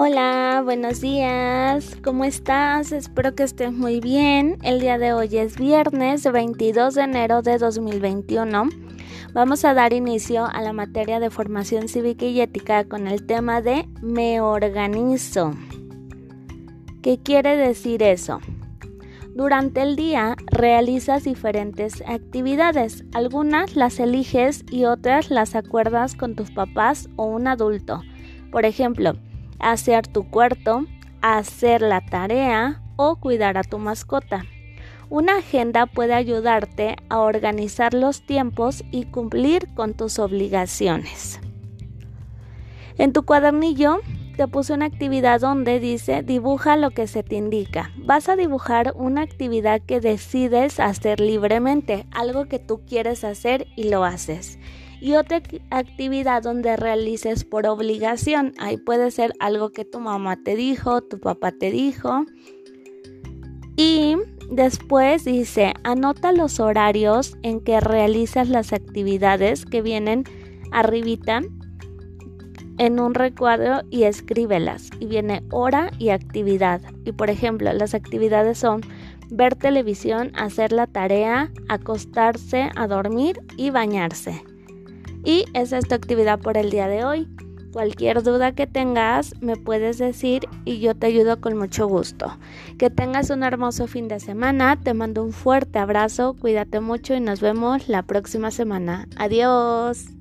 Hola, buenos días. ¿Cómo estás? Espero que estés muy bien. El día de hoy es viernes 22 de enero de 2021. Vamos a dar inicio a la materia de formación cívica y ética con el tema de me organizo. ¿Qué quiere decir eso? Durante el día realizas diferentes actividades, algunas las eliges y otras las acuerdas con tus papás o un adulto. Por ejemplo, hacer tu cuarto, hacer la tarea o cuidar a tu mascota. Una agenda puede ayudarte a organizar los tiempos y cumplir con tus obligaciones. En tu cuadernillo te puse una actividad donde dice dibuja lo que se te indica. Vas a dibujar una actividad que decides hacer libremente, algo que tú quieres hacer y lo haces y otra actividad donde realices por obligación. Ahí puede ser algo que tu mamá te dijo, tu papá te dijo. Y después dice, anota los horarios en que realizas las actividades que vienen arribita en un recuadro y escríbelas. Y viene hora y actividad. Y por ejemplo, las actividades son ver televisión, hacer la tarea, acostarse, a dormir y bañarse. Y esa es tu actividad por el día de hoy. Cualquier duda que tengas me puedes decir y yo te ayudo con mucho gusto. Que tengas un hermoso fin de semana, te mando un fuerte abrazo, cuídate mucho y nos vemos la próxima semana. Adiós.